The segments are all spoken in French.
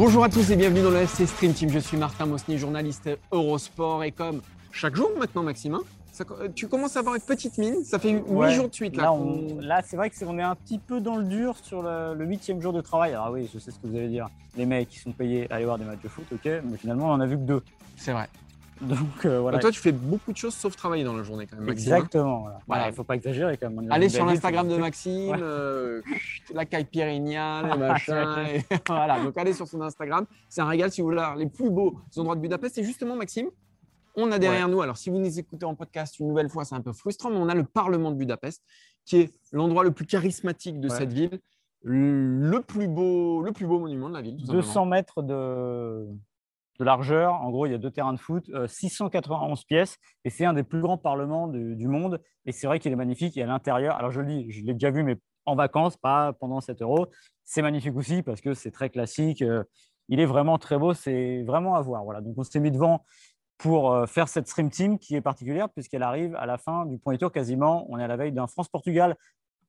Bonjour à tous et bienvenue dans le FC Stream Team. Je suis Martin Mosny, journaliste Eurosport. Et comme chaque jour maintenant, Maxime, hein, ça- tu commences à avoir une petite mine. Ça fait huit Ouais. jours de suite. Là, Là, qu'on- on- là, c'est vrai que c'est- on est un petit peu dans le dur sur le le huitième jour de travail. Alors oui, je sais ce que vous allez dire. Les mecs qui sont payés à aller voir des matchs de foot, ok, mais finalement, on en a vu que deux. C'est vrai. Donc euh, voilà. Bah, toi, tu fais beaucoup de choses sauf travailler dans la journée quand même, Maxime. hein. Exactement. Voilà. Voilà. Il faut pas exagérer quand même. Est Allez sur l'Instagram de Maxime, Ouais. euh, la caipirinha, les machins. et- voilà, donc allez sur son Instagram. C'est un régal si vous voulez voir les plus beaux endroits de Budapest. Et justement, Maxime, on a derrière nous, alors si vous nous écoutez en podcast une nouvelle fois, c'est un peu frustrant, mais on a le Parlement de Budapest, qui est l'endroit le plus charismatique de Ouais. cette ville, le plus beau, le plus beau monument de la ville. tout simplement. 200 mètres de, de largeur. En gros, il y a deux terrains de foot, euh, 691 pièces, et c'est un des plus grands parlements du, du monde. Et c'est vrai qu'il est magnifique. Et à l'intérieur, alors je le dis, je l'ai déjà vu, mais en vacances, pas pendant 7 euros. C'est magnifique aussi parce que c'est très classique. euh, il est vraiment très beau. C'est vraiment à voir. Voilà. Donc on s'est mis devant pour euh, faire cette stream team qui est particulière puisqu'elle arrive à la fin du premier tour quasiment. On est à la veille d'un France-Portugal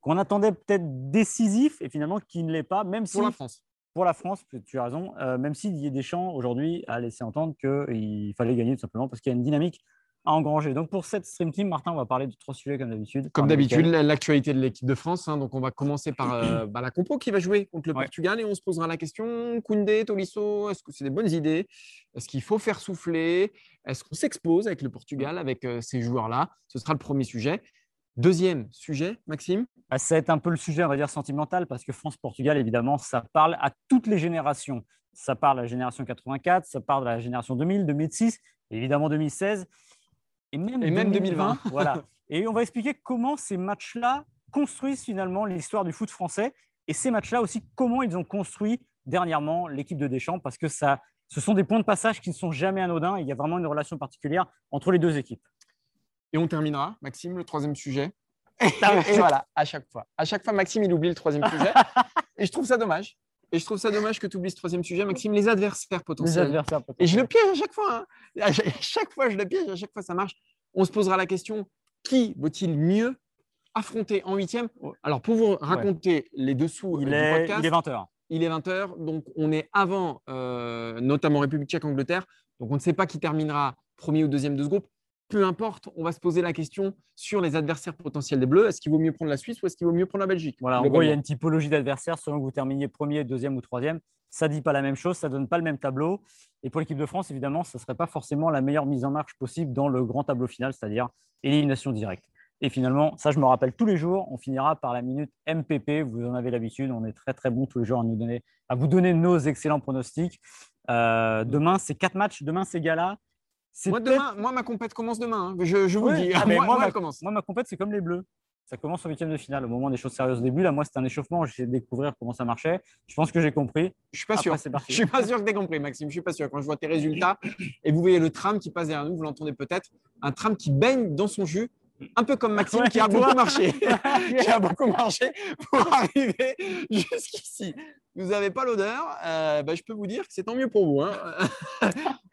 qu'on attendait peut-être décisif et finalement qui ne l'est pas, même si Pour la France. pour la France, tu as raison, euh, même si Didier Deschamps aujourd'hui a laissé entendre qu'il fallait gagner tout simplement parce qu'il y a une dynamique à engranger. Donc pour cette stream team, Martin, on va parler de trois sujets comme d'habitude. Comme d'habitude, l'actualité de l'équipe de France. hein. donc, on va commencer par euh, bah, la compo qui va jouer contre le Ouais. Portugal et on se posera la question Koundé, Tolisso, est-ce que c'est des bonnes idées? Est-ce qu'il faut faire souffler? Est-ce qu'on s'expose avec le Portugal, avec euh, ces joueurs-là? Ce sera le premier sujet. Deuxième sujet, Maxime? Ah, va être un peu le sujet, on va dire, sentimental, parce que France-Portugal, évidemment, ça parle à toutes les générations. Ça parle à la génération 84, ça parle à la génération 2000, 2006, évidemment 2016, et même, Et même 2020. voilà. Et on va expliquer comment ces matchs-là construisent finalement l'histoire du foot français, et ces matchs-là aussi, comment ils ont construit dernièrement l'équipe de Deschamps, parce que ça, ce sont des points de passage qui ne sont jamais anodins, et il y a vraiment une relation particulière entre les deux équipes. Et on terminera, Maxime, le troisième sujet. Ah et voilà, à chaque fois. À chaque fois, Maxime, il oublie le troisième sujet. et je trouve ça dommage. Et je trouve ça dommage que tu oublies ce troisième sujet, Maxime, les adversaires Les potentiels. Et je le piège à chaque fois. hein. À chaque- fois, je le piège, à chaque fois, ça marche. On se posera la question qui vaut-il mieux affronter en huitième? Alors, pour vous raconter les dessous Il euh, du est, podcast, il est 20h. il est 20h, donc on est avant, euh, notamment République tchèque-Angleterre. Donc, on ne sait pas qui terminera premier ou deuxième de ce groupe. Peu importe, on va se poser la question sur les adversaires potentiels des Bleus. Est-ce qu'il vaut mieux prendre la Suisse ou est-ce qu'il vaut mieux prendre la Belgique Voilà, en gros, il y a une typologie d'adversaires selon que vous terminiez premier, deuxième ou troisième. Ça ne dit pas la même chose, ça ne donne pas le même tableau. Et pour l'équipe de France, évidemment, ce ne serait pas forcément la meilleure mise en marche possible dans le grand tableau final, c'est-à-dire élimination directe. Et finalement, ça, je me rappelle tous les jours, on finira par la minute MPP. Vous en avez l'habitude, on est très très bon tous les jours à, nous donner, à vous donner nos excellents pronostics. Euh, demain, c'est quatre matchs. Demain, c'est gala. Moi, demain, moi, ma compète commence demain. hein. Je, je vous dis. Ah, mais moi, ma- elle commence. Moi, ma compète, c'est comme les Bleus. Ça commence en huitième de finale. Au moment des choses sérieuses au début, là, moi, c'était un échauffement. J'ai découvrir comment ça marchait. Je pense que j'ai compris. Je suis pas Après, sûr. Je suis pas sûr que tu aies compris, Maxime. Je suis pas sûr. Quand je vois tes résultats et vous voyez le tram qui passe derrière nous, vous l'entendez peut-être, un tram qui baigne dans son jus, un peu comme Maxime Ouais, qui a toi. beaucoup marché, qui a beaucoup marché pour arriver jusqu'ici. Vous n'avez pas l'odeur, euh, bah, je peux vous dire que c'est tant mieux pour vous. hein.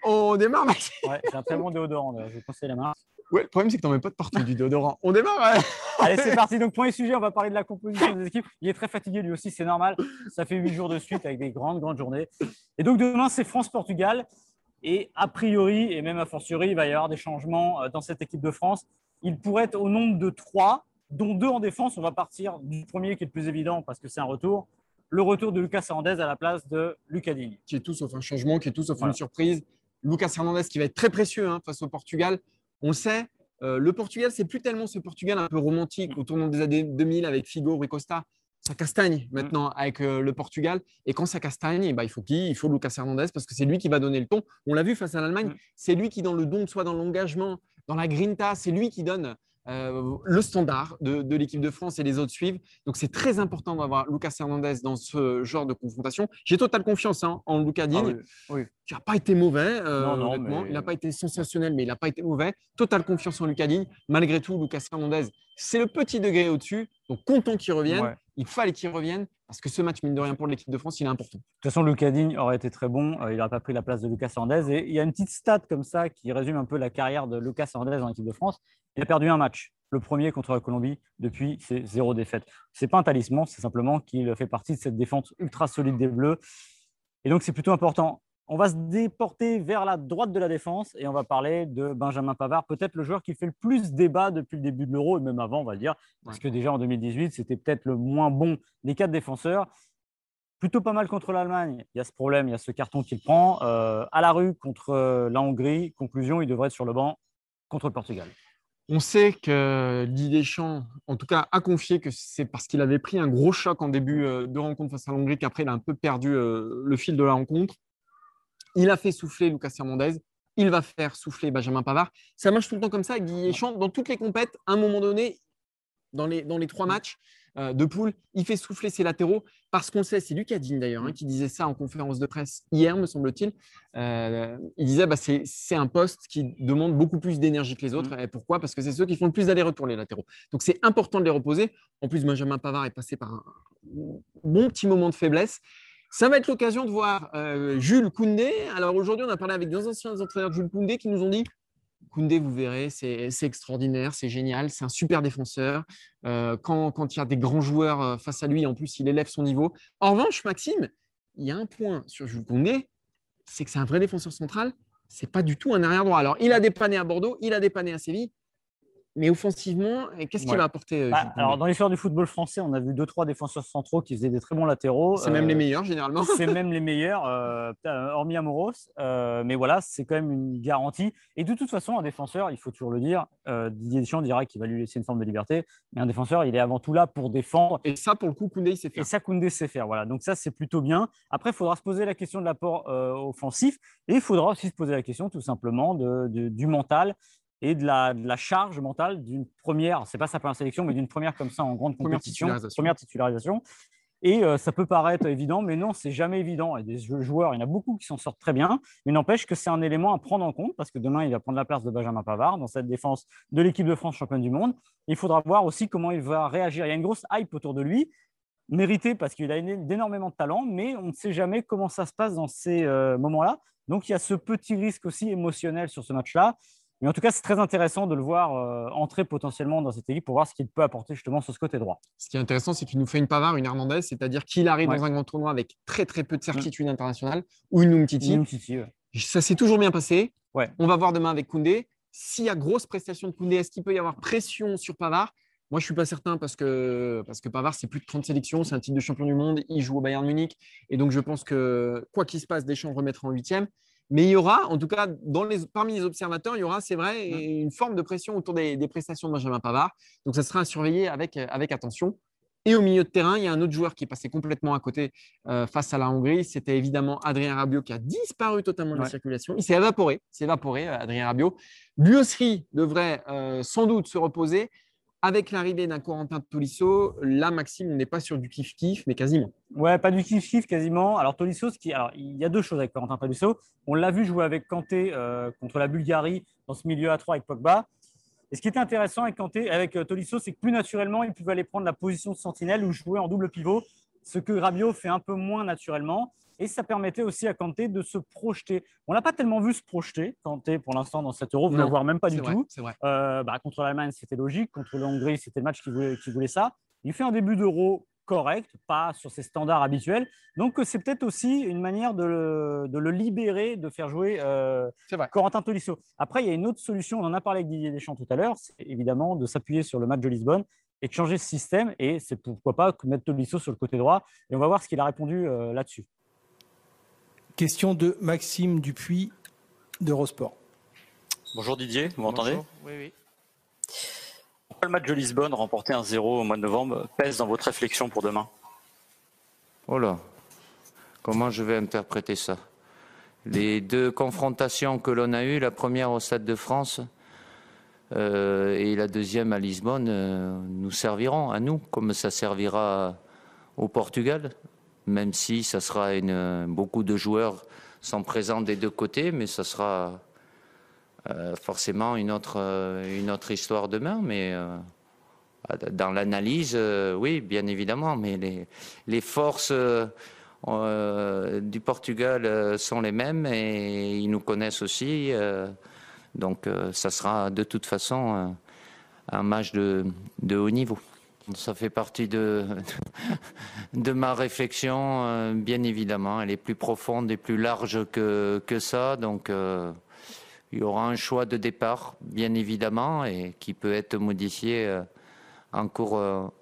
On démarre, Maxime. Ouais, j'ai un très bon déodorant. Je vous conseille la main. Ouais, le problème, c'est que tu n'en mets pas de partout du déodorant. On démarre. ouais. Allez, c'est parti. Donc, premier sujet, on va parler de la composition des équipes. Il est très fatigué lui aussi, c'est normal. Ça fait huit jours de suite avec des grandes, grandes journées. Et donc, demain, c'est France-Portugal. Et a priori, et même a fortiori, il va y avoir des changements euh, dans cette équipe de France. Il pourrait être au nombre de trois, dont deux en défense. On va partir du premier qui est le plus évident parce que c'est un retour. Le retour de Lucas Hernandez à la place de Lucas Digne. Qui est tout sauf un changement, qui est tout sauf Voilà. une surprise. Lucas Hernandez qui va être très précieux hein, face au Portugal. On le sait, euh, le Portugal, c'est plus tellement ce Portugal un peu romantique au tournant des années 2000 avec Figo, Rui Costa. ça castagne mm. maintenant avec euh, le Portugal. Et quand ça castagne, eh ben, il faut qui? Il faut Lucas Hernandez parce que c'est lui qui va donner le ton. On l'a vu face à l'Allemagne, mm. c'est lui qui, dans le don, soit dans l'engagement, dans la grinta, c'est lui qui donne euh, le standard de, l'équipe de France et les autres suivent. Donc c'est très important d'avoir Lucas Hernandez dans ce genre de confrontation. J'ai totale confiance hein, en Lucas Digne, ah qui n'a pas été mauvais, euh, Il n'a pas été sensationnel, mais il n'a pas été mauvais. Totale confiance en Lucas Digne. Malgré tout, Lucas Hernandez, c'est le petit degré au-dessus. Donc content qu'il revienne. Il fallait qu'il revienne parce que ce match, mine de rien, pour l'équipe de France, il est important. De toute façon, Lucas Digne aurait été très bon. Euh, il n'aurait pas pris la place de Lucas Hernandez. Et il y a une petite stat comme ça qui résume un peu la carrière de Lucas Hernandez en équipe de France. Il a perdu un match, le premier contre la Colombie, depuis c'est zéro défaite. Ce n'est pas un talisman, c'est simplement qu'il fait partie de cette défense ultra solide des Bleus. Et donc, c'est plutôt important. On va se déporter vers la droite de la défense et on va parler de Benjamin Pavard, peut-être le joueur qui fait le plus débat depuis le début de l'Euro et même avant, on va dire, parce que déjà en 2018, c'était peut-être le moins bon des quatre défenseurs. Plutôt pas mal contre l'Allemagne. Il y a ce problème, il y a ce carton qu'il prend. Euh, à la rue contre euh, la Hongrie. Conclusion, il devrait être sur le banc contre le Portugal. On sait que Didier Deschamps, en tout cas, a confié que c'est parce qu'il avait pris un gros choc en début euh, de rencontre face à l'Hongrie qu'après, il a un peu perdu le fil de la rencontre. Il a fait souffler Lucas Hernandez. Il va faire souffler Benjamin Pavard. Ça marche tout le temps comme ça Didier Deschamps. Dans toutes les compètes, à un moment donné, dans les, dans les trois matchs, euh, de poule. Il fait souffler ses latéraux parce qu'on sait, c'est Lucas Digne d'ailleurs hein, qui disait ça en conférence de presse hier, me semble-t-il. Euh, il disait bah, c'est un poste qui demande beaucoup plus d'énergie que les autres. Et pourquoi? Parce que c'est ceux qui font le plus d'aller-retour, les latéraux. Donc c'est important de les reposer. En plus, Benjamin Pavard est passé par un bon petit moment de faiblesse. Ça va être l'occasion de voir euh, Jules Koundé. Alors aujourd'hui, on a parlé avec deux anciens entraîneurs de Jules Koundé qui nous ont dit Koundé, vous verrez, c'est extraordinaire, c'est génial, c'est un super défenseur. Euh, quand, il y a des grands joueurs euh, face à lui, en plus, il élève son niveau. En revanche, Maxime, il y a un point sur Jules Koundé, c'est que c'est un vrai défenseur central. C'est pas du tout un arrière droit. Alors, il a dépanné à Bordeaux, il a dépanné à Séville. Mais offensivement, qu'est-ce qu'il va apporter euh, bah, Alors, dans l'histoire du football français, on a vu deux, trois défenseurs centraux qui faisaient des très bons latéraux. C'est même les euh, meilleurs, généralement. C'est même les meilleurs, euh, hormis Amoros. mais voilà, c'est quand même une garantie. Et de toute façon, un défenseur, il faut toujours le dire, Didier Deschamps dira qu'il va lui laisser une forme de liberté. Mais un défenseur, il est avant tout là pour défendre. Et ça, pour le coup, Koundé, il sait faire. Et ça, Koundé sait faire. Voilà. Donc, ça, c'est plutôt bien. Après, il faudra se poser la question de l'apport offensif. Et il faudra aussi se poser la question, tout simplement, du mental et de la, de la charge mentale d'une première, c'est pas sa première sélection, mais d'une première comme ça en grande compétition, première titularisation. Et euh, ça peut paraître évident, mais non, c'est jamais évident. Et des joueurs, il y en a beaucoup qui s'en sortent très bien, mais n'empêche que c'est un élément à prendre en compte parce que demain, il va prendre la place de Benjamin Pavard dans cette défense de l'équipe de France championne du monde. Il faudra voir aussi comment il va réagir. Il y a une grosse hype autour de lui, méritée parce qu'il a énormément de talent, mais on ne sait jamais comment ça se passe dans ces euh, moments-là. Donc il y a ce petit risque aussi émotionnel sur ce match-là. Mais en tout cas, c'est très intéressant de le voir euh, entrer potentiellement dans cette équipe pour voir ce qu'il peut apporter justement sur ce côté droit. Ce qui est intéressant, c'est qu'il nous fait une Pavard, une Hernandez, c'est-à-dire qu'il arrive dans un grand tournoi avec très très peu de certitude mm. internationale ou une Umtiti. Ça s'est toujours bien passé. Ouais. On va voir demain avec Koundé. S'il y a grosse prestation de Koundé, est-ce qu'il peut y avoir pression sur Pavard? Moi, je ne suis pas certain parce que, parce que Pavard, c'est plus de 30 sélections, c'est un titre de champion du monde, il joue au Bayern Munich. Et donc, je pense que quoi qu'il se passe, Deschamps remettra en huitième. Mais il y aura, en tout cas, dans les, parmi les observateurs, il y aura, c'est vrai, une forme de pression autour des, prestations de Benjamin Pavard. Donc, ça sera à surveiller avec, avec attention. Et au milieu de terrain, il y a un autre joueur qui est passé complètement à côté euh, face à la Hongrie. C'était évidemment Adrien Rabiot qui a disparu totalement de la circulation. Il s'est évaporé, s'est évaporé, euh, Adrien Rabiot. Lui devrait euh, sans doute se reposer avec l'arrivée d'un Corentin Tolisso, là, Maxime, n'est pas sur du kiff-kiff, mais quasiment. Ouais, pas du kiff-kiff, quasiment. Alors, Tolisso, qui... Alors, il y a deux choses avec Corentin Tolisso. On l'a vu jouer avec Kanté euh, contre la Bulgarie dans ce milieu à 3 avec Pogba. Et ce qui était intéressant avec Kanté, avec euh, Tolisso, c'est que plus naturellement, il pouvait aller prendre la position de sentinelle ou jouer en double pivot, ce que Rabiot fait un peu moins naturellement. Et ça permettait aussi à Kanté de se projeter. On l'a pas tellement vu se projeter, Kanté, pour l'instant, dans cette euro. Vous ne le voyez même pas du tout. Euh, bah, contre l'Allemagne, c'était logique. Contre la Hongrie, c'était le match qui voulait, qui voulait ça. Il fait un début d'euro correct, pas sur ses standards habituels. Donc, c'est peut-être aussi une manière de le, de le, libérer, de faire jouer euh, Corentin Tolisso. Après, il y a une autre solution, on en a parlé avec Didier Deschamps tout à l'heure, c'est évidemment de s'appuyer sur le match de Lisbonne et de changer ce système. Et c'est pourquoi pas mettre Tolisso sur le côté droit. Et on va voir ce qu'il a répondu euh, là-dessus. Question de Maxime Dupuis d'Eurosport. Bonjour Didier, vous m'entendez Oui, oui. Pourquoi le match de Lisbonne, remporté 1-0 au mois de novembre, pèse dans votre réflexion pour demain? Oh là, comment je vais interpréter ça? Les deux confrontations que l'on a eues, la première au Stade de France euh, et la deuxième à Lisbonne, euh, nous serviront à nous, comme ça servira au Portugal, même si ça sera une, beaucoup de joueurs sont présents des deux côtés, mais ça sera euh, forcément une autre, une autre histoire demain. Mais dans l'analyse, oui, bien évidemment, mais les, forces du Portugal sont les mêmes et ils nous connaissent aussi. Donc euh, ça sera de toute façon euh, un match de, haut niveau. Ça fait partie de, de ma réflexion, euh, bien évidemment. Elle est plus profonde et plus large que, que ça. Donc, il y aura un choix de départ, bien évidemment, et qui peut être modifié en, cours,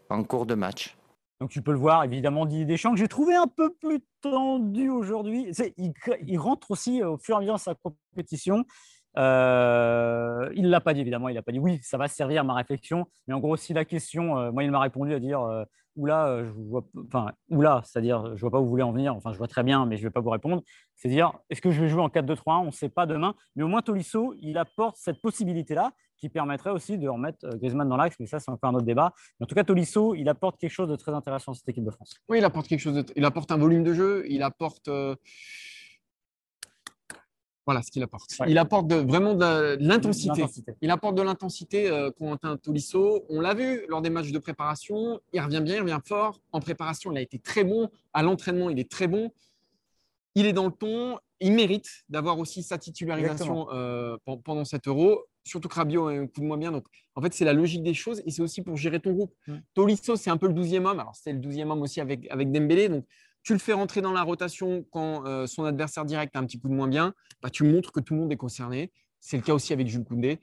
en cours de match. Donc, tu peux le voir, évidemment, Didier Deschamps, que j'ai trouvé un peu plus tendu aujourd'hui. Il, il rentre aussi au fur et à mesure de sa compétition. Euh, il ne l'a pas dit, évidemment. Il n'a pas dit oui, ça va servir à ma réflexion. Mais en gros, si la question, euh, moi, il m'a répondu à dire euh, oula, je vois, enfin, c'est-à-dire, je vois pas où vous voulez en venir. Enfin, je vois très bien, mais je ne vais pas vous répondre. C'est dire, est-ce que je vais jouer en 4-2-3-1 On ne sait pas demain. Mais au moins, Tolisso, il apporte cette possibilité-là qui permettrait aussi de remettre Griezmann dans l'axe. Mais ça, c'est encore un autre débat. Mais en tout cas, Tolisso, il apporte quelque chose de très intéressant à cette équipe de France. Oui, il apporte quelque chose. Il apporte un volume de jeu. Il apporte. Voilà ce qu'il apporte. Il apporte vraiment de, l'intensité. Il apporte de l'intensité, euh, Corentin Tolisso. On l'a vu lors des matchs de préparation. Il revient bien, il revient fort. En préparation, il a été très bon. À l'entraînement, il est très bon. Il est dans le ton. Il mérite d'avoir aussi sa titularisation euh, pendant cet euro. Surtout que Rabiot a un coup de moins bien. Donc, en fait, c'est la logique des choses et c'est aussi pour gérer ton groupe. Mm. Tolisso, c'est un peu le 12e homme. Alors, c'est le 12e homme aussi avec, avec Dembélé. Donc, tu le fais rentrer dans la rotation quand euh, son adversaire direct a un petit coup de moins bien, bah, tu montres que tout le monde est concerné. C'est le cas aussi avec Jules Koundé.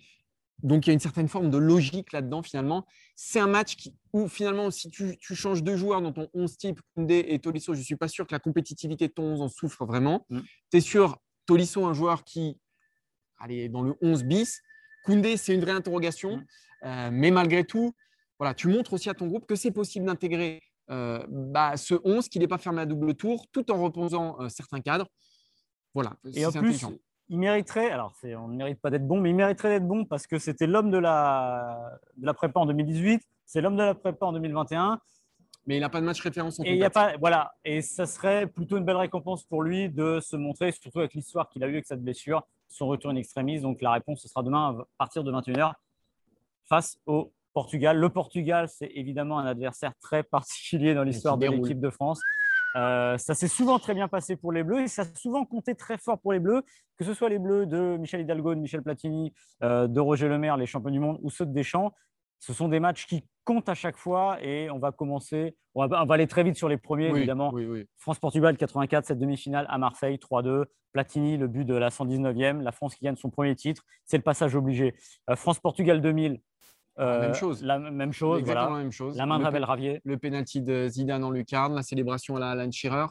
Donc il y a une certaine forme de logique là-dedans finalement. C'est un match qui, où finalement, si tu, changes deux joueurs dans ton 11 type, Koundé et Tolisso, je ne suis pas sûr que la compétitivité de ton 11 en souffre vraiment. Mm. Tu es sûr, Tolisso, un joueur qui allez, dans le 11 bis. Koundé, c'est une vraie interrogation. Mm. Euh, mais malgré tout, voilà, tu montres aussi à ton groupe que c'est possible d'intégrer euh, bah, ce 11 qui n'est pas fermé à double tour, tout en reposant euh, certains cadres. Voilà. Et en plus, il mériterait, alors on ne mérite pas d'être bon, mais il mériterait d'être bon parce que c'était l'homme de la, de la prépa en 2018, c'est l'homme de la prépa en 2021. Mais il n'a pas de match référence en et y a pas, Voilà, et ça serait plutôt une belle récompense pour lui de se montrer, surtout avec l'histoire qu'il a eue avec cette blessure, son retour en extrémiste. Donc la réponse, ce sera demain à partir de 21h face au Portugal. Le Portugal, c'est évidemment un adversaire très particulier dans l'histoire de l'équipe de France. Euh, ça s'est souvent très bien passé pour les Bleus et ça a souvent compté très fort pour les Bleus, que ce soit les Bleus de Michel Hidalgo, de Michel Platini, euh, de Roger Lemaire, les champions du monde, ou ceux de Deschamps. Ce sont des matchs qui comptent à chaque fois et on va commencer, on va, aller très vite sur les premiers évidemment. France-Portugal 84, cette demi-finale à Marseille 3-2. Platini, le but de la 119e, la France qui gagne son premier titre, c'est le passage obligé. Euh, France-Portugal 2000, même chose. La même chose. Exactement la même chose. La main de Rabel Ravier. Le penalty de Zidane en lucarne, la célébration à la Alan Shearer.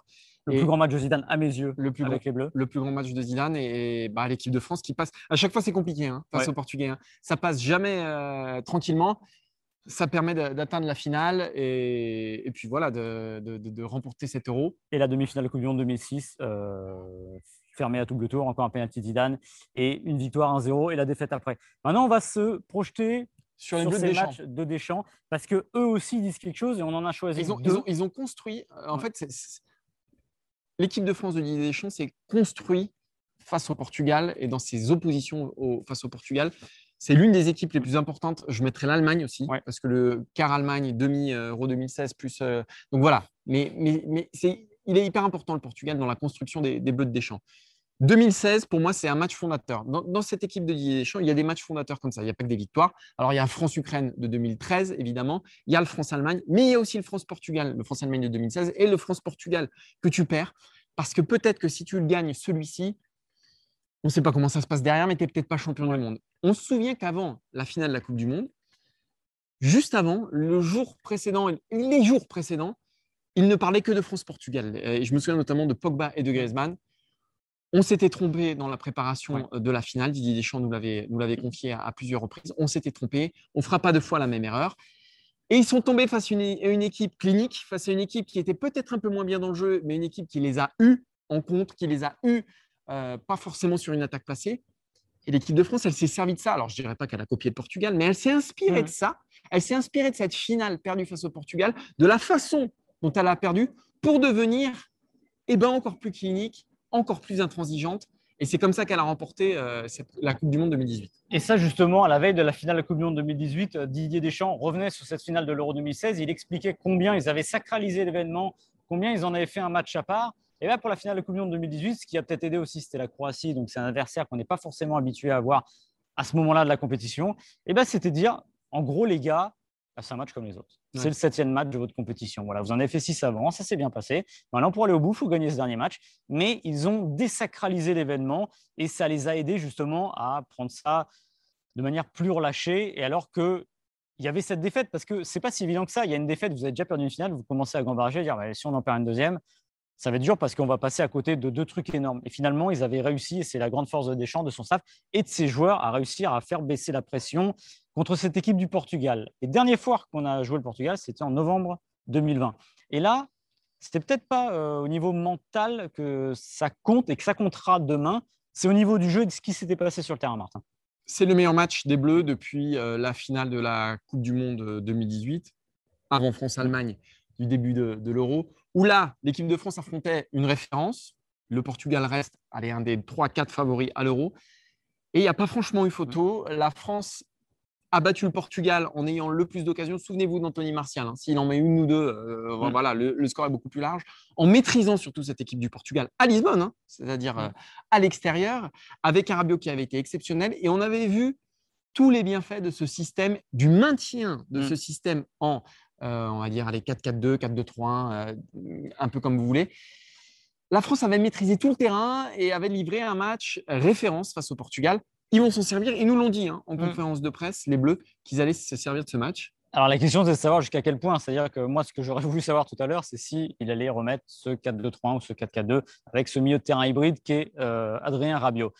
Le plus grand match de Zidane à mes yeux le plus avec grand, les Bleus. Le plus grand match de Zidane et, bah, l'équipe de France qui passe. À chaque fois, c'est compliqué hein, face aux Portugais. Hein. Ça passe jamais euh, tranquillement. Ça permet d'atteindre la finale et, et puis voilà, de, de, de, remporter cet euro. Et la demi-finale de Coupe du Monde 2006, euh, fermée à double tour, encore un penalty de Zidane et une victoire 1-0 et la défaite après. Maintenant, on va se projeter sur, les ces matchs de Deschamps parce que eux aussi disent quelque chose et on en a choisi. Ils ont, ils ont, construit. Euh, en fait, l'équipe de France de Didier Deschamps s'est construit face au Portugal et dans ses oppositions face au Portugal. C'est l'une des équipes les plus importantes. Je mettrai l'Allemagne aussi, parce que le quart Allemagne, demi-Euro 2016, plus. Euh, donc voilà. Mais, mais, mais il est hyper important, le Portugal, dans la construction des, des Bleus de Deschamps. 2016, pour moi, c'est un match fondateur. Dans, cette équipe de Didier Deschamps, il y a des matchs fondateurs comme ça. Il n'y a pas que des victoires. Alors, il y a France-Ukraine de 2013, évidemment. Il y a le France-Allemagne, mais il y a aussi le France-Portugal, le France-Allemagne de 2016 et le France-Portugal que tu perds. Parce que peut-être que si tu le gagnes celui-ci, on ne sait pas comment ça se passe derrière, mais tu n'es peut-être pas champion du monde. On se souvient qu'avant la finale de la Coupe du Monde, juste avant, le jour précédent, les jours précédents, il ne parlait que de France-Portugal. Je me souviens notamment de Pogba et de Griezmann. On s'était trompé dans la préparation de la finale. Didier Deschamps nous l'avait, confié à, plusieurs reprises. On s'était trompé. On ne fera pas deux fois la même erreur. Et ils sont tombés face à une, équipe clinique, face à une équipe qui était peut-être un peu moins bien dans le jeu, mais une équipe qui les a eus en compte, qui les a eus euh, pas forcément sur une attaque placée. Et l'équipe de France, elle s'est servie de ça. Alors, je ne dirais pas qu'elle a copié le Portugal, mais elle s'est inspirée mmh. de ça. Elle s'est inspirée de cette finale perdue face au Portugal, de la façon dont elle a perdu, pour devenir eh ben, encore plus clinique, encore plus intransigeante. Et c'est comme ça qu'elle a remporté euh, la Coupe du Monde 2018. Et ça, justement, à la veille de la finale de la Coupe du Monde 2018, euh, Didier Deschamps revenait sur cette finale de l'Euro 2016. Il expliquait combien ils avaient sacralisé l'événement, combien ils en avaient fait un match à part. Et là, pour la finale de Coupe du Monde 2018, ce qui a peut-être aidé aussi, c'était la Croatie. Donc, c'est un adversaire qu'on n'est pas forcément habitué à avoir à ce moment-là de la compétition. Et ben, c'était dire, en gros, les gars, bah, c'est un match comme les autres. C'est le septième match de votre compétition. Voilà, vous en avez fait six avant, ça s'est bien passé. Maintenant, pour aller au bout, il faut gagner ce dernier match. Mais ils ont désacralisé l'événement et ça les a aidés justement à prendre ça de manière plus relâchée. Et alors que il y avait cette défaite, parce que c'est pas si évident que ça. Il y a une défaite, vous avez déjà perdu une finale, vous commencez à gambarger, à dire bah, si on en perd une deuxième, ça va être dur parce qu'on va passer à côté de deux trucs énormes. Et finalement, ils avaient réussi, et c'est la grande force de Deschamps, de son staff et de ses joueurs, à réussir à faire baisser la pression contre cette équipe du Portugal. Et dernière fois qu'on a joué le Portugal, c'était en novembre 2020. Et là, c'était peut-être pas euh, au niveau mental que ça compte et que ça comptera demain. C'est au niveau du jeu et de ce qui s'était passé sur le terrain, Martin. C'est le meilleur match des Bleus depuis euh, la finale de la Coupe du Monde 2018, euh, avant France-Allemagne du début de, l'Euro, où là, l'équipe de France affrontait une référence. Le Portugal reste allez, un des 3-4 favoris à l'Euro. Et il n'y a pas franchement eu photo. La France a battu le Portugal en ayant le plus d'occasions. Souvenez-vous d'Anthony Martial. Hein. S'il en met une ou deux, euh, voilà, le, score est beaucoup plus large. En maîtrisant surtout cette équipe du Portugal à Lisbonne, hein, c'est-à-dire euh, à l'extérieur, avec un Rabiot qui avait été exceptionnel. Et on avait vu tous les bienfaits de ce système, du maintien de mm. ce système en on va dire les 4-4-2, 4-2-3-1, un peu comme vous voulez. La France avait maîtrisé tout le terrain et avait livré un match référence face au Portugal. Ils vont s'en servir. Ils nous l'ont dit hein, en mm. conférence de presse, les Bleus, qu'ils allaient se servir de ce match. Alors la question, c'est de savoir jusqu'à quel point. C'est-à-dire que moi, ce que j'aurais voulu savoir tout à l'heure, c'est s'il allait remettre ce 4-2-3-1 ou ce 4-4-2 avec ce milieu de terrain hybride qui est euh, Adrien Rabiot.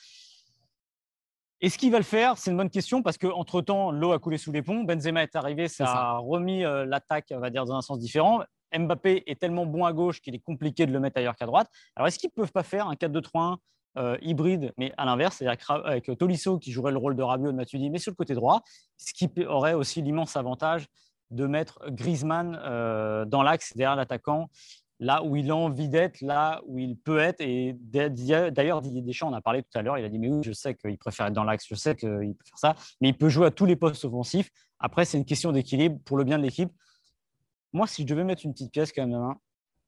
Est-ce qu'il va le faire C'est une bonne question parce qu'entre-temps, l'eau a coulé sous les ponts. Benzema est arrivé, ça, a remis euh, l'attaque, on va dire, dans un sens différent. Mbappé est tellement bon à gauche qu'il est compliqué de le mettre ailleurs qu'à droite. Alors, est-ce qu'ils ne peuvent pas faire un 4-2-3-1 euh, hybride, mais à l'inverse, c'est-à-dire avec Tolisso qui jouerait le rôle de Rabiot de Matuidi, mais sur le côté droit, ce qui aurait aussi l'immense avantage de mettre Griezmann euh, dans l'axe derrière l'attaquant là où il a envie d'être, là où il peut être. Et d'ailleurs, Didier Deschamps, on a parlé tout à l'heure, il a dit, mais oui, je sais qu'il préfère être dans l'axe, je sais qu'il peut faire ça, mais il peut jouer à tous les postes offensifs. Après, c'est une question d'équilibre pour le bien de l'équipe. Moi, si je devais mettre une petite pièce quand même demain,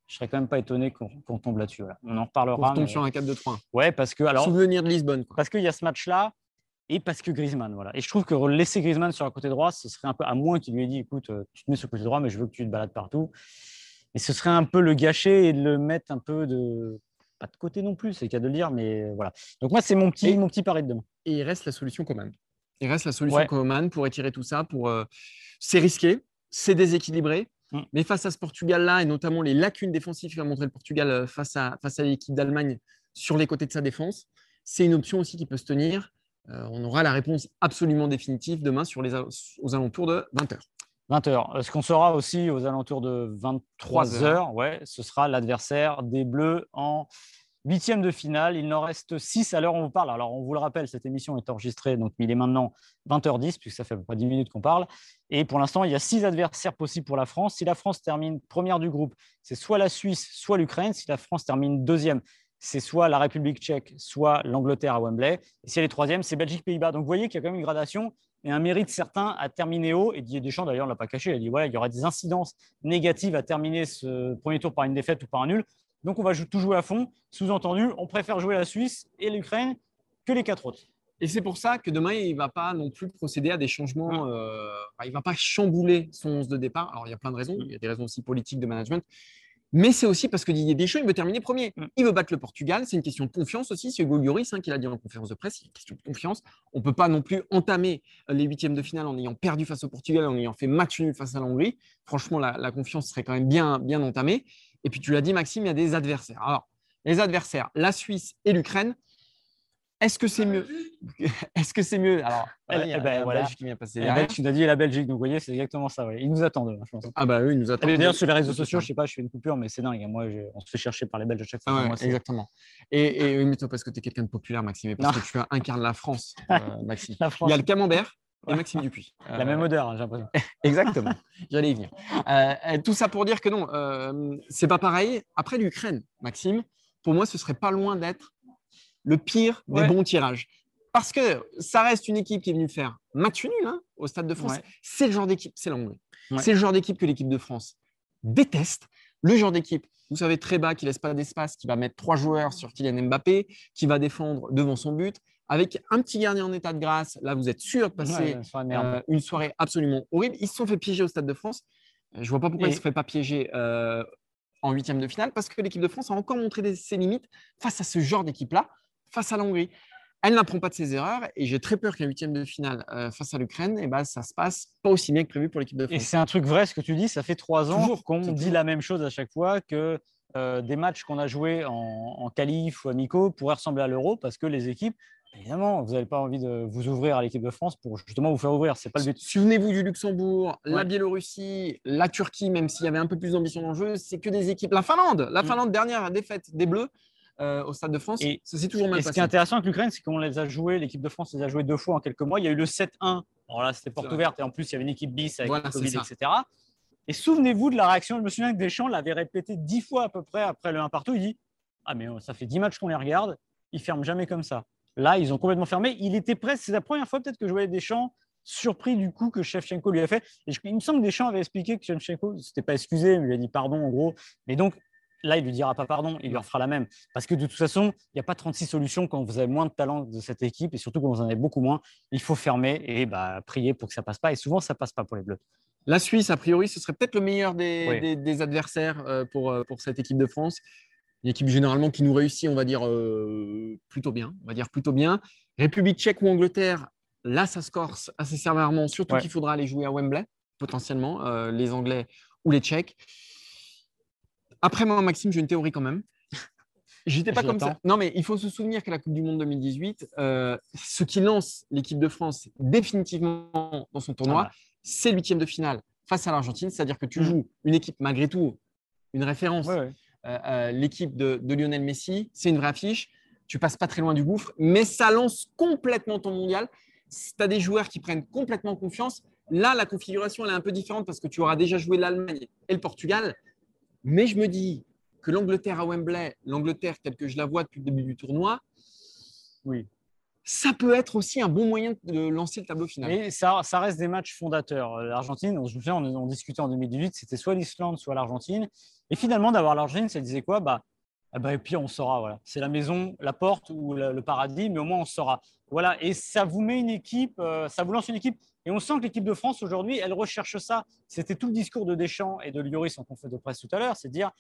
je serais quand même pas étonné qu'on tombe là-dessus. On en reparlera. On tombe sur un 4-2-3. Ouais, parce que alors. Souvenir de Lisbonne. Parce qu'il y a ce match-là et parce que Griezmann, voilà. Et je trouve que laisser Griezmann sur un côté droit, ce serait un peu à moins qu'il lui ait dit, écoute, euh, tu te mets sur le côté droit, mais je veux que tu te balades partout. Et ce serait un peu le gâcher et de le mettre un peu de. Pas de côté non plus, c'est qu'à de le dire, mais voilà. Donc, moi, c'est mon petit, mon petit pari de demain. Et il reste la solution Coman. Il reste la solution Coman pour étirer tout ça. Pour, euh, C'est risqué, c'est déséquilibré. Mm. Mais face à ce Portugal-là, et notamment les lacunes défensives qu'a montré le Portugal euh, face à, face à l'équipe d'Allemagne sur les côtés de sa défense, c'est une option aussi qui peut se tenir. Euh, on aura la réponse absolument définitive demain sur les, aux alentours de 20h. 20h. Ce qu'on saura aussi aux alentours de 23h, ouais, ce sera l'adversaire des Bleus en huitième de finale. Il n'en reste 6 à l'heure où on vous parle. Alors, on vous le rappelle, cette émission est enregistrée, donc il est maintenant 20h10, puisque ça fait à peu près 10 minutes qu'on parle. Et pour l'instant, il y a 6 adversaires possibles pour la France. Si la France termine première du groupe, c'est soit la Suisse, soit l'Ukraine. Si la France termine deuxième, c'est soit la République tchèque, soit l'Angleterre à Wembley. Et si elle est troisième, c'est Belgique-Pays-Bas. Donc vous voyez qu'il y a quand même une gradation et un mérite certain à terminer haut. Et Didier Deschamps, d'ailleurs, ne l'a pas caché. Il a dit voilà, il y aura des incidences négatives à terminer ce premier tour par une défaite ou par un nul. Donc on va tout jouer à fond. Sous-entendu, on préfère jouer la Suisse et l'Ukraine que les quatre autres. Et c'est pour ça que demain, il ne va pas non plus procéder à des changements. Euh, il ne va pas chambouler son 11 de départ. Alors, il y a plein de raisons. Il y a des raisons aussi politiques de management. Mais c'est aussi parce que Didier Deschamps, il veut terminer premier. Mm. Il veut battre le Portugal. C'est une question de confiance aussi. C'est Hugo Lloris hein, qui l'a dit en conférence de presse. C'est une question de confiance. On ne peut pas non plus entamer les huitièmes de finale en ayant perdu face au Portugal, en ayant fait match nul face à la Hongrie. Franchement, la, confiance serait quand même bien, bien entamée. Et puis, tu l'as dit, Maxime, il y a des adversaires. Alors, les adversaires, la Suisse et l'Ukraine. Est-ce que c'est mieux? Est-ce que c'est mieux? Alors, Elle- il y a la voilà. Belgique qui vient passer La derrière. Belgique, tu as dit et la Belgique, donc vous voyez, c'est exactement ça. ouais. Ils nous attendent, hein, je pense. Ah bah oui, ils nous attendent. D'ailleurs, sur les réseaux sociaux, je sais pas, je fais une coupure, mais c'est dingue. hein. Moi, je- on se fait chercher par les Belges à chaque fois. Ah ouais, Moi, c'est- exactement. Et, et oui, mais toi, parce que tu es quelqu'un de populaire, Maxime, et parce Non. que tu incarnes la France, euh, Maxime. la Il y a le camembert et. Maxime Dupuis. la Euh, même odeur, hein, j'ai l'impression. Exactement. J'allais y venir. Euh, euh, tout ça pour dire que non, euh, c'est pas pareil. Après l'Ukraine, Maxime, pour moi, ce serait pas loin d'être le pire des bons tirages. Parce que ça reste une équipe qui est venue faire match nul hein, au Stade de France. Ouais. C'est le genre d'équipe, c'est l'anglais. Ouais. C'est le genre d'équipe que l'équipe de France déteste. Le genre d'équipe, vous savez, très bas, qui laisse pas d'espace, qui va mettre trois joueurs sur Kylian Mbappé, qui va défendre devant son but, avec un petit gardien en état de grâce. Là, vous êtes sûr de passer euh, une soirée absolument horrible. Ils se sont fait piéger au Stade de France. Euh, Je vois pas pourquoi Et- ils ne se feraient pas piéger euh, en huitième de finale, parce que l'équipe de France a encore montré des- ses limites face à ce genre d'équipe-là, face à la Hongrie. Elle n'apprend pas de ses erreurs et j'ai très peur qu'un huitième de finale euh, face à l'Ukraine, eh ben, ça se passe pas aussi bien que prévu pour l'équipe de Et France. c'est un truc vrai ce que tu dis, ça fait trois ans qu'on dit toujours. la même chose à chaque fois, que euh, des matchs qu'on a joués en, en qualif ou amicaux pourraient ressembler à l'euro parce que les équipes, évidemment, vous n'avez pas envie de vous ouvrir à l'équipe de France pour justement vous faire ouvrir, c'est pas le but. Souvenez-vous du Luxembourg, la. Biélorussie, la Turquie, même s'il y avait un peu plus d'ambition dans le jeu, c'est que des équipes. La Finlande, la Mm. Finlande, dernière défaite des Bleus au Stade de France, Et- ça s'est toujours mal Et ce qui est intéressant avec l'Ukraine, c'est qu'on les a joués, l'équipe de France les a joués deux fois en quelques mois. Il y a eu le 7-1, alors là c'était porte ouverte, et en plus il y avait une équipe bis avec Voilà, Covid, etc. Et souvenez-vous de la réaction, je me souviens que Deschamps l'avait répété dix fois à peu près après le 1 partout, il dit Ah mais euh, ça fait dix matchs qu'on les regarde, ils ferment jamais comme ça. Là, ils ont complètement fermé. Il était presque, c'est la première fois peut-être que je voyais Deschamps surpris du coup que Shevchenko lui a fait. Et je- il me semble que Deschamps avait expliqué que Shevchenko ne s'était pas excusé, mais il lui a dit pardon en gros. Mais donc là, il lui dira pas pardon, il lui refera la même. Parce que de toute façon, il n'y a pas 36 solutions quand vous avez moins de talent de cette équipe et surtout quand vous en avez beaucoup moins. Il faut fermer et bah, prier pour que ça passe pas. Et souvent, ça passe pas pour les Bleus. La Suisse, a priori, ce serait peut-être le meilleur des, Oui. des- des adversaires euh, pour, euh, pour cette équipe de France. Une équipe généralement qui nous réussit, on va dire, euh, plutôt bien. On va dire plutôt bien. République tchèque ou Angleterre, là, ça se corse assez sévèrement, surtout Ouais. qu'il faudra aller jouer à Wembley, potentiellement, euh, les Anglais ou les Tchèques. Après moi, Maxime, j'ai une théorie quand même. J'étais pas comme ça. Non, mais il faut se souvenir que la Coupe du Monde 2018, euh, ce qui lance l'équipe de France définitivement dans son tournoi, Ah bah. c'est l'huitième de finale face à l'Argentine. C'est-à-dire que tu Mm. joues une équipe, malgré tout, une référence. Ouais, ouais. Euh, euh, L'équipe de, de Lionel Messi, c'est une vraie affiche. Tu passes pas très loin du gouffre, mais ça lance complètement ton mondial. Tu as des joueurs qui prennent complètement confiance. Là, la configuration, elle est un peu différente parce que tu auras déjà joué l'Allemagne et le Portugal. Mais je me dis que l'Angleterre à Wembley, l'Angleterre telle que je la vois depuis le début du tournoi, Oui. ça peut être aussi un bon moyen de lancer le tableau final. Mais ça, ça reste des matchs fondateurs. Euh, L'Argentine, on- je me souviens, on, on discutait en 2018, c'était soit l'Islande, soit l'Argentine. Et finalement, d'avoir l'Argentine, ça disait quoi? Bah, ah bah, Et puis on saura, voilà. C'est la maison, la porte ou le, le paradis, mais au moins on saura. Voilà. Et ça vous met une équipe, euh, ça vous lance une équipe. Et on sent que l'équipe de France aujourd'hui, elle recherche ça. C'était tout le discours de Deschamps et de Lloris en conférence de presse tout à l'heure, c'est de dire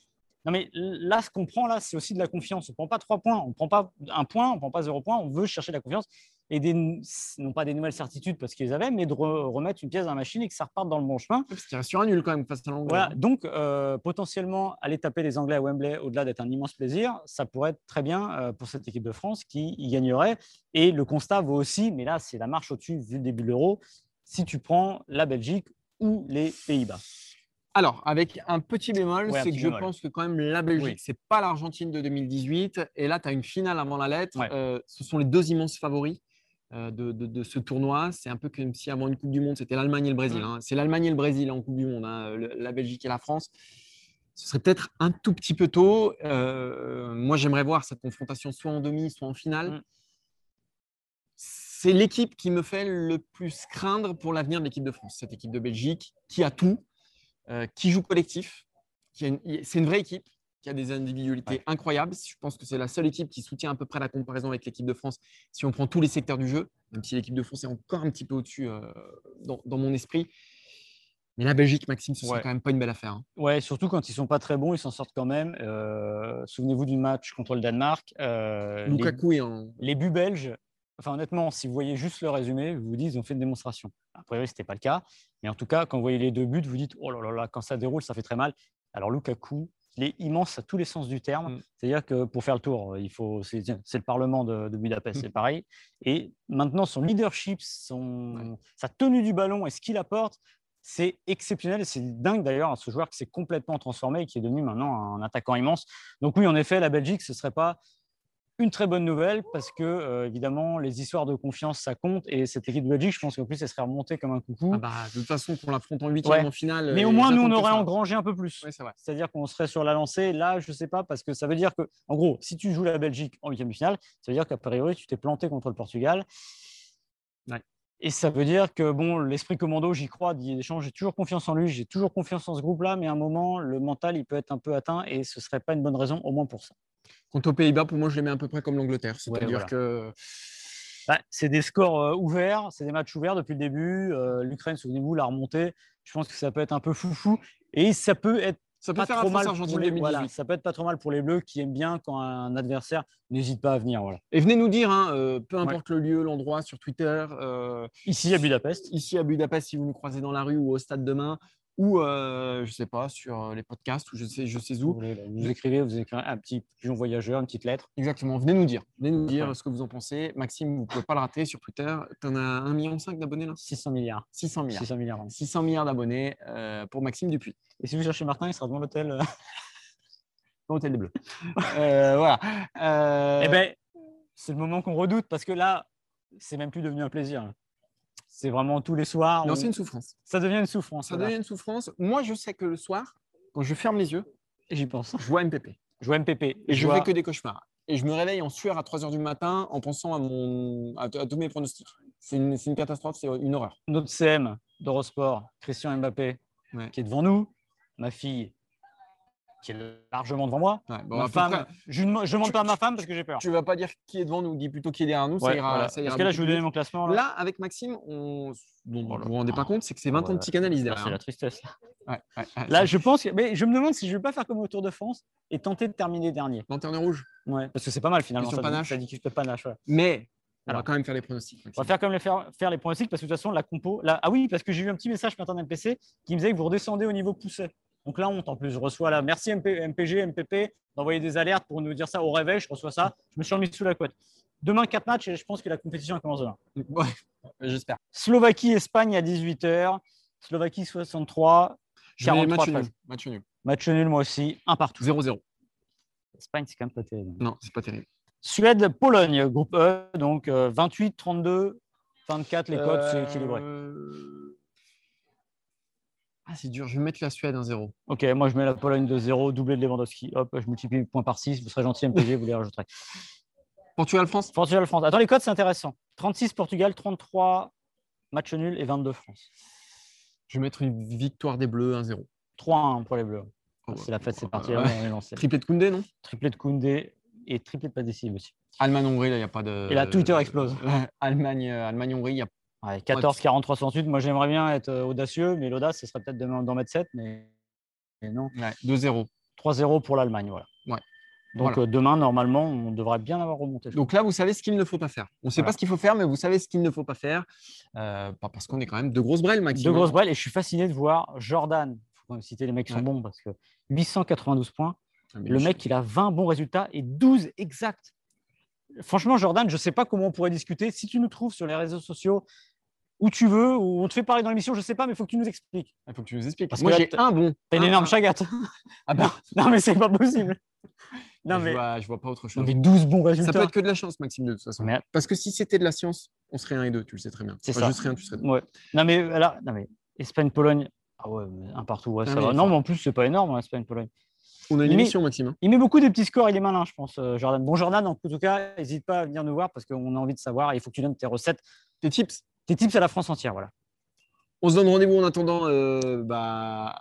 non, mais là, ce qu'on prend là, c'est aussi de la confiance. On ne prend pas trois points, on ne prend pas un point, on ne prend pas zéro point. On veut chercher de la confiance et des, non pas des nouvelles certitudes parce qu'ils avaient, mais de re- remettre une pièce dans la machine et que ça reparte dans le bon chemin. Parce qu'il reste sur un nul quand même face à l'Angleterre. Voilà. Donc, euh, potentiellement, aller taper les Anglais à Wembley, au-delà d'être un immense plaisir, ça pourrait être très bien euh, pour cette équipe de France qui y gagnerait. Et le constat vaut aussi, mais là, c'est la marche au-dessus vu le début de l'Euro, si tu prends la Belgique ou les Pays-Bas. Alors, avec un petit bémol, Ouais, c'est que je pense que quand même la Belgique, Oui. c'est pas l'Argentine de 2018. Et là, tu as une finale avant la lettre. Ouais. Euh, ce sont les deux immenses favoris euh, de, de- de ce tournoi. C'est un peu comme si avant une Coupe du Monde, c'était l'Allemagne et le Brésil. Mm. hein. C'est l'Allemagne et le Brésil en Coupe du Monde, hein, le- la Belgique et la France. Ce serait peut-être un tout petit peu tôt. Euh, moi, j'aimerais voir cette confrontation soit en demi, soit en finale. Mm. C'est l'équipe qui me fait le plus craindre pour l'avenir de l'équipe de France, cette équipe de Belgique, qui a tout, euh, qui joue collectif. qui a une- C'est une vraie équipe qui a des individualités Ouais. incroyables. Je pense que c'est la seule équipe qui soutient à peu près la comparaison avec l'équipe de France si on prend tous les secteurs du jeu, même si l'équipe de France est encore un petit peu au-dessus euh, dans, dans mon esprit. Mais la Belgique, Maxime, ce serait Ouais. quand même pas une belle affaire. hein. Ouais, surtout quand ils sont pas très bons, ils s'en sortent quand même. Euh, Souvenez-vous du match contre le Danemark. euh, les, Lukaku est en. les buts belges, enfin honnêtement, si vous voyez juste le résumé, vous vous dites ils ont fait une démonstration. A priori, ce n'était pas le cas. Mais en tout cas, quand vous voyez les deux buts, vous dites oh là là là, quand ça déroule, ça fait très mal. Alors Lukaku, il est immense à tous les sens du terme. Mm. C'est-à-dire que pour faire le tour, il faut, c'est, le Parlement de, de Budapest, c'est pareil. Et maintenant, son leadership, son, sa tenue du ballon et ce qu'il apporte, c'est exceptionnel. Et c'est dingue d'ailleurs, ce joueur qui s'est complètement transformé et qui est devenu maintenant un attaquant immense. Donc oui, en effet, la Belgique, ce ne serait pas une très bonne nouvelle parce que, euh, évidemment, les histoires de confiance, ça compte. Et cette équipe de Belgique, je pense qu'en plus, elle serait remontée comme un coucou. Ah bah, de toute façon, qu'on l'affronte en huitième Ouais. en finale. Mais euh, au moins, nous, on aurait engrangé un peu plus. Ouais. C'est-à-dire qu'on serait sur la lancée. Là, je ne sais pas, parce que ça veut dire que, en gros, si tu joues la Belgique en huitième de finale, ça veut dire qu'a priori, tu t'es planté contre le Portugal. Ouais. Et ça veut dire que, bon, l'esprit commando, j'y crois, Didier Deschamps, j'ai toujours confiance en lui, j'ai toujours confiance en ce groupe-là, mais à un moment, le mental, il peut être un peu atteint et ce ne serait pas une bonne raison, au moins pour ça. Quant aux Pays-Bas, pour moi, je les mets à peu près comme l'Angleterre. Ouais, C'est-à-dire voilà. que. Bah, c'est des scores euh, ouverts, c'est des matchs ouverts depuis le début. Euh, L'Ukraine, souvenez-vous, l'a remontée. Je pense que ça peut être un peu foufou. Et ça peut être Ça peut pas faire trop mal pour les, 2018. voilà, ça peut être pas trop mal pour les Bleus qui aiment bien quand un adversaire n'hésite pas à venir. Voilà. Et venez nous dire, hein, euh, peu importe le lieu, l'endroit, sur Twitter, euh, Ici à Budapest. ici à Budapest, si vous nous croisez dans la rue ou au stade demain, ou euh, je sais pas, sur les podcasts, ou je sais, je sais Vous, où. voulez, vous écrivez, vous écrivez un petit pigeon voyageur, une petite lettre. Exactement, venez nous dire. Venez nous dire Ouais. ce que vous en pensez. Maxime, vous ne pouvez pas le rater sur Twitter. Tu en as 1,5 million d'abonnés là? 600 milliards. 600 milliards. 600 milliards. pardon. 600 milliards d'abonnés euh, pour Maxime Dupuis. Et si vous cherchez Martin, il sera devant l'hôtel. euh. Dans Hôtel des Bleus. Euh, voilà. Euh, Eh ben, c'est le moment qu'on redoute parce que là, c'est même plus devenu un plaisir. C'est vraiment tous les soirs. non, on- c'est une souffrance. Ça devient une souffrance. Ça voilà. devient une souffrance. Moi, je sais que le soir, quand je ferme les yeux, J'y pense. je vois MPP. Je vois MPP. Et je vois- fais que des cauchemars. Et je me réveille en sueur à 3 h du matin en pensant à, mon, à, à tous mes pronostics. C'est une, catastrophe, c'est une horreur. notre CM d'Eurosport, Christian Mbappé, Ouais. qui est devant nous, ma fille, qui est largement devant moi. Ouais, bon, ma femme, près, je ne Tu- pas à ma femme parce que j'ai peur. tu vas pas dire qui est devant nous, dis plutôt qui est derrière nous. ça Ouais, ira, voilà. ça ira Parce que là, je vais vous donner mon classement. Là. Là, avec Maxime, on... dont Oh là vous vous rendez pas compte, c'est que c'est 20 Ah ans de psychanalyse derrière. c'est la tristesse. Là, je pense que. Mais je me demande si je ne vais pas faire comme au Tour de France et tenter de terminer dernier. Lanterne rouge. Ouais, parce que c'est pas mal finalement. Question Ça, panache. ça dit que je peux panache. ouais. Mais on Alors. va quand même faire les pronostics. On va faire comme les faire, faire les pronostics parce que de toute façon, la compo. Ah oui, parce que j'ai eu un petit message matin d'MPC qui me disait que vous redescendez au niveau poussé. Donc là, on monte en plus. Je reçois là. Merci MP, MPG, MPP d'envoyer des alertes pour nous dire ça au réveil. Je reçois ça. Je me suis remis sous la couette. Demain, quatre matchs et je pense que la compétition commence demain. Ouais, j'espère. Slovaquie, Espagne à 18h. Slovaquie 63. Je vais 43 match nul. Match nul. Match nul, moi aussi. Un partout. 0-0. Espagne, c'est quand même pas terrible. Non, c'est pas terrible. Suède, Pologne, groupe E. Donc euh, 28, 32, 24. Les codes, c'est équilibré. Euh, Ah, c'est dur. Je vais mettre la Suède 1-0. Ok, moi je mets la Pologne de 0, doublé de Lewandowski. Hop, je multiplie les points par 6. Vous serez gentil, MPG, vous les rajouterez. Portugal-France Portugal, France. Attends, les codes, c'est intéressant. 36 Portugal, 33 match nul et 22 France. Je vais mettre une victoire des Bleus 1-0. 3-1 pour les Bleus. Oh, c'est la fête, c'est parti. ouais. on est lancé. Triplé de Koundé, non? Triplé de Koundé et triplé de pas décisive aussi. Allemagne-Hongrie, là, il n'y a pas de. Et là, Twitter explose. Ouais, Allemagne, euh, Allemagne-Hongrie, il y a. Ouais, 14, 43, 68. Moi, j'aimerais bien être euh, audacieux, mais l'audace, ce serait peut-être de- d'en mettre 7, mais, mais non. Ouais, 2-0. 3-0 pour l'Allemagne, voilà. Ouais. Donc Voilà. euh, demain, normalement, on devrait bien avoir remonté. Donc là, vous savez ce qu'il ne faut pas faire. On ne sait Voilà. pas ce qu'il faut faire, mais vous savez ce qu'il ne faut pas faire. Euh, parce qu'on est quand même de grosses brelles, Maxime. Deux grosses brelles et je suis fasciné de voir Jordan. Il faut quand même citer les mecs qui sont Ouais. bons parce que 892 points. Ah, Le mec, il a 20 bons résultats et 12 exacts. Franchement, Jordan, je ne sais pas comment on pourrait discuter. Si tu nous trouves sur les réseaux sociaux, où tu veux, ou on te fait parler dans l'émission, je ne sais pas, mais il faut que tu nous expliques. Il faut que tu nous expliques. Parce Moi, que j'ai t'as- un bon. T'as une Un- énorme chagate. Ah bah, non, mais c'est pas possible. Non, je, mais, vois, je vois pas autre chose. non, mais 12 bons Ça résultats. peut être que de la chance, Maxime, de toute façon. Mais- Parce que si c'était de la science, on serait un et deux, tu le sais très bien. C'est Enfin, ça. Je serais un, tu serais deux. Ouais. Non, mais là, non, mais Espagne-Pologne, ah ouais, mais un partout, ouais, Ah, ça mais va. Non, mais en plus, c'est pas énorme, hein, Espagne-Pologne. On a une Il met- émission, Maxime. hein. Il met beaucoup des petits scores, il est malin, je pense, euh, Jordan. Bon, Jordan, en tout cas, n'hésite pas à venir nous voir parce qu'on a envie de savoir. Il faut que tu donnes tes recettes, Tes tips tes tips à la France entière. Voilà. On se donne rendez-vous en attendant euh, bah,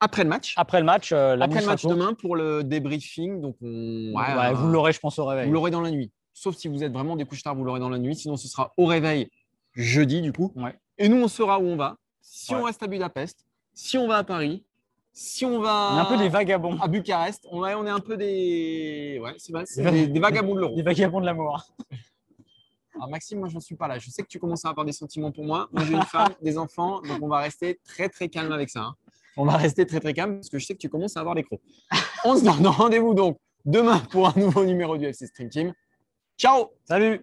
après le match. Après le match, euh, la après le match demain pour le débriefing. Donc, on... Ouais, ouais, vous euh, l'aurez, je pense, au réveil. Vous l'aurez dans la nuit. Sauf si vous êtes vraiment des couches tard, vous l'aurez dans la nuit. Sinon, ce sera au réveil jeudi, du coup. Ouais. Et nous, on saura où on va. Si on reste à Budapest, si on va à Paris, si on va On est un peu des vagabonds. à Bucarest, on, ouais, on est un peu des, ouais, c'est vrai, Des- des, vagabonds de l'euro. Des vagabonds de l'amour. Alors, Maxime, moi, j'en suis pas là. Je sais que tu commences à avoir des sentiments pour moi. Moi, j'ai une femme, des enfants, donc on va rester très, très calme avec ça. hein. On va rester très très calme parce que je sais que tu commences à avoir les crocs. On se donne rendez-vous donc demain pour un nouveau numéro du FC Stream Team. Ciao Salut